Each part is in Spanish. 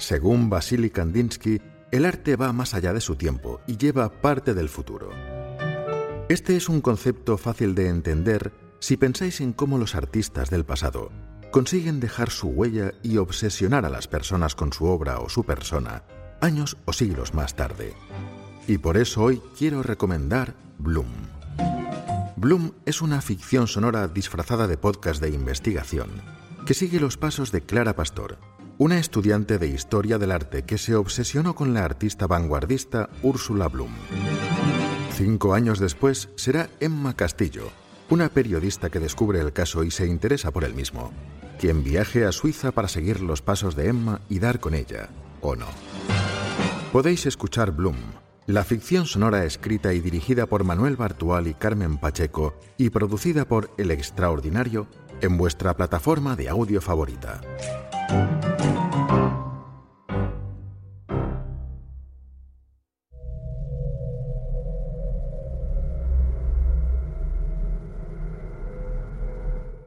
Según Vasily Kandinsky, el arte va más allá de su tiempo y lleva parte del futuro. Este es un concepto fácil de entender si pensáis en cómo los artistas del pasado consiguen dejar su huella y obsesionar a las personas con su obra o su persona años o siglos más tarde. Y por eso hoy quiero recomendar Bloom. Bloom es una ficción sonora disfrazada de podcast de investigación que sigue los pasos de Clara Pastor, una estudiante de historia del arte que se obsesionó con la artista vanguardista Úrsula Bloom. Cinco años después será Emma Castillo, una periodista que descubre el caso y se interesa por el mismo, quien viaje a Suiza para seguir los pasos de Emma y dar con ella, o no. Podéis escuchar Bloom, la ficción sonora escrita y dirigida por Manuel Bartual y Carmen Pacheco y producida por El Extraordinario en vuestra plataforma de audio favorita.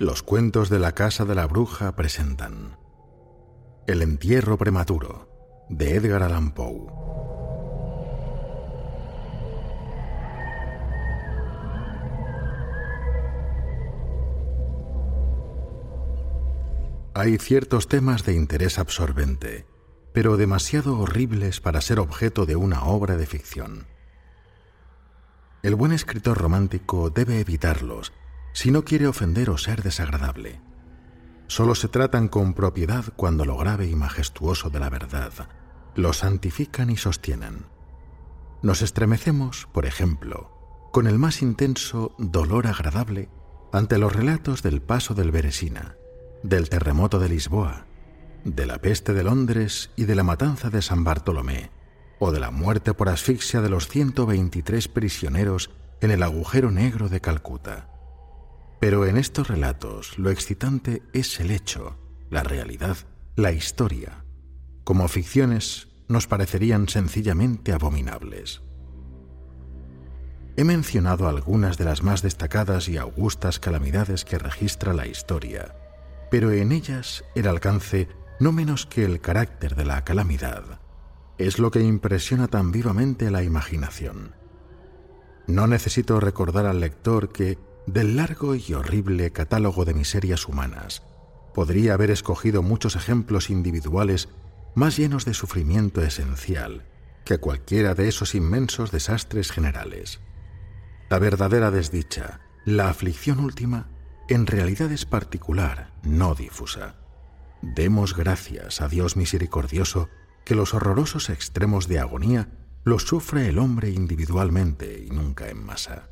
Los cuentos de la Casa de la Bruja presentan El entierro prematuro de Edgar Allan Poe. Hay ciertos temas de interés absorbente, pero demasiado horribles para ser objeto de una obra de ficción. El buen escritor romántico debe evitarlos si no quiere ofender o ser desagradable. Solo se tratan con propiedad cuando lo grave y majestuoso de la verdad lo santifican y sostienen. Nos estremecemos, por ejemplo, con el más intenso dolor agradable ante los relatos del paso del Beresina, del terremoto de Lisboa, de la peste de Londres y de la matanza de San Bartolomé, o de la muerte por asfixia de los 123 prisioneros en el agujero negro de Calcuta. Pero en estos relatos lo excitante es el hecho, la realidad, la historia. Como ficciones nos parecerían sencillamente abominables. He mencionado algunas de las más destacadas y augustas calamidades que registra la historia, pero en ellas el alcance, no menos que el carácter de la calamidad, es lo que impresiona tan vivamente la imaginación. No necesito recordar al lector que, del largo y horrible catálogo de miserias humanas, podría haber escogido muchos ejemplos individuales más llenos de sufrimiento esencial que cualquiera de esos inmensos desastres generales. La verdadera desdicha, la aflicción última, en realidad es particular, no difusa. Demos gracias a Dios misericordioso que los horrorosos extremos de agonía los sufre el hombre individualmente y nunca en masa.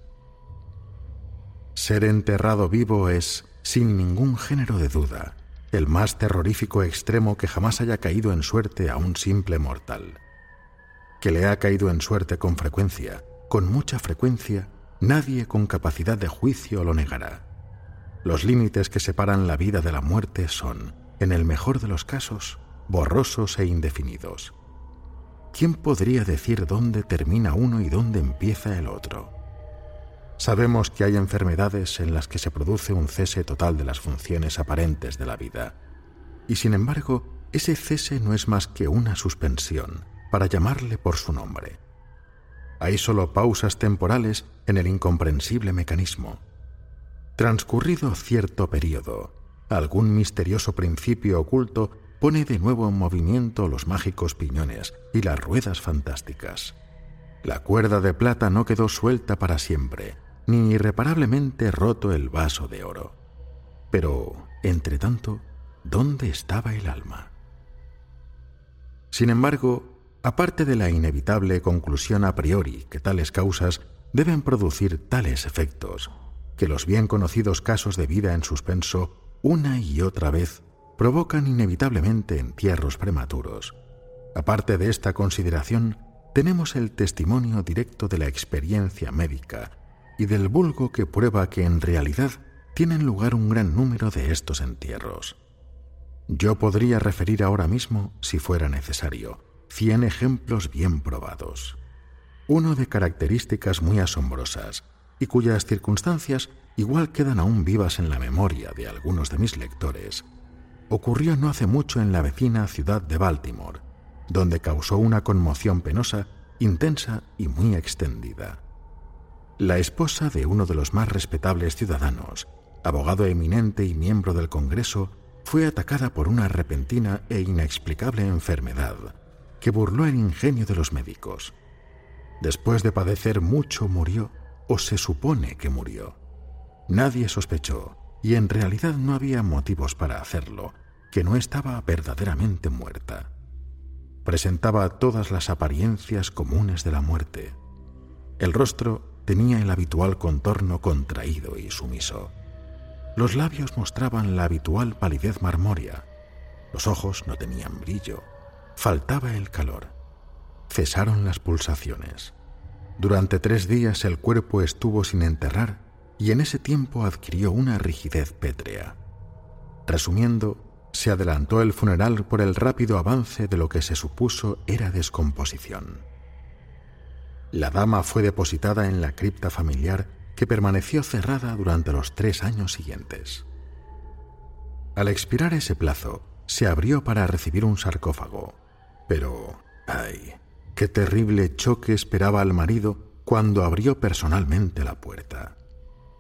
Ser enterrado vivo es, sin ningún género de duda, el más terrorífico extremo que jamás haya caído en suerte a un simple mortal. Que le ha caído en suerte con frecuencia, con mucha frecuencia, nadie con capacidad de juicio lo negará. Los límites que separan la vida de la muerte son, en el mejor de los casos, borrosos e indefinidos. ¿Quién podría decir dónde termina uno y dónde empieza el otro? Sabemos que hay enfermedades en las que se produce un cese total de las funciones aparentes de la vida. Y sin embargo, ese cese no es más que una suspensión, para llamarle por su nombre. Hay solo pausas temporales en el incomprensible mecanismo. Transcurrido cierto periodo, algún misterioso principio oculto pone de nuevo en movimiento los mágicos piñones y las ruedas fantásticas. La cuerda de plata no quedó suelta para siempre, ni irreparablemente roto el vaso de oro. Pero, entre tanto, ¿dónde estaba el alma? Sin embargo, aparte de la inevitable conclusión a priori que tales causas deben producir tales efectos, que los bien conocidos casos de vida en suspenso una y otra vez provocan inevitablemente entierros prematuros. Aparte de esta consideración, tenemos el testimonio directo de la experiencia médica y del vulgo que prueba que en realidad tienen lugar un gran número de estos entierros. Yo podría referir ahora mismo, si fuera necesario, cien ejemplos bien probados. Uno de características muy asombrosas y cuyas circunstancias igual quedan aún vivas en la memoria de algunos de mis lectores, ocurrió no hace mucho en la vecina ciudad de Baltimore, donde causó una conmoción penosa, intensa y muy extendida. La esposa de uno de los más respetables ciudadanos, abogado eminente y miembro del Congreso, fue atacada por una repentina e inexplicable enfermedad que burló el ingenio de los médicos. Después de padecer mucho murió, o se supone que murió. Nadie sospechó, y en realidad no había motivos para hacerlo, que no estaba verdaderamente muerta. Presentaba todas las apariencias comunes de la muerte. El rostro tenía el habitual contorno contraído y sumiso. Los labios mostraban la habitual palidez marmórea. Los ojos no tenían brillo. Faltaba el calor. Cesaron las pulsaciones. Durante tres días el cuerpo estuvo sin enterrar y en ese tiempo adquirió una rigidez pétrea. Resumiendo, se adelantó el funeral por el rápido avance de lo que se supuso era descomposición. La dama fue depositada en la cripta familiar que permaneció cerrada durante los tres años siguientes. Al expirar ese plazo, se abrió para recibir un sarcófago, pero, ay, qué terrible choque esperaba al marido cuando abrió personalmente la puerta.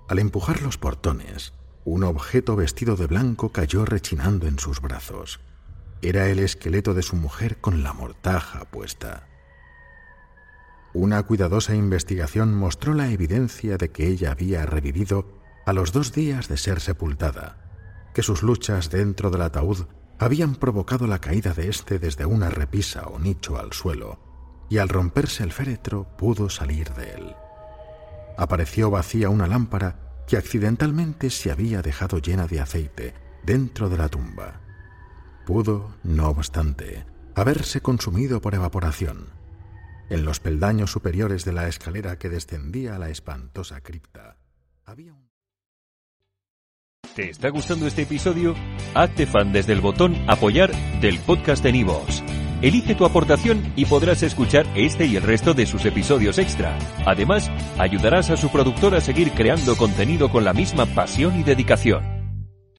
Al empujar los portones, un objeto vestido de blanco cayó rechinando en sus brazos. Era el esqueleto de su mujer con la mortaja puesta. Una cuidadosa investigación mostró la evidencia de que ella había revivido a los dos días de ser sepultada, que sus luchas dentro del ataúd habían provocado la caída de éste desde una repisa o nicho al suelo, y al romperse el féretro pudo salir de él. Apareció vacía una lámpara que accidentalmente se había dejado llena de aceite dentro de la tumba. Pudo, no obstante, haberse consumido por evaporación en los peldaños superiores de la escalera que descendía a la espantosa cripta había un... ¿Te está gustando este episodio? Hazte fan desde el botón Apoyar del podcast de Nivos. Elige tu aportación y podrás escuchar este y el resto de sus episodios extra. Además, ayudarás a su productor a seguir creando contenido con la misma pasión y dedicación.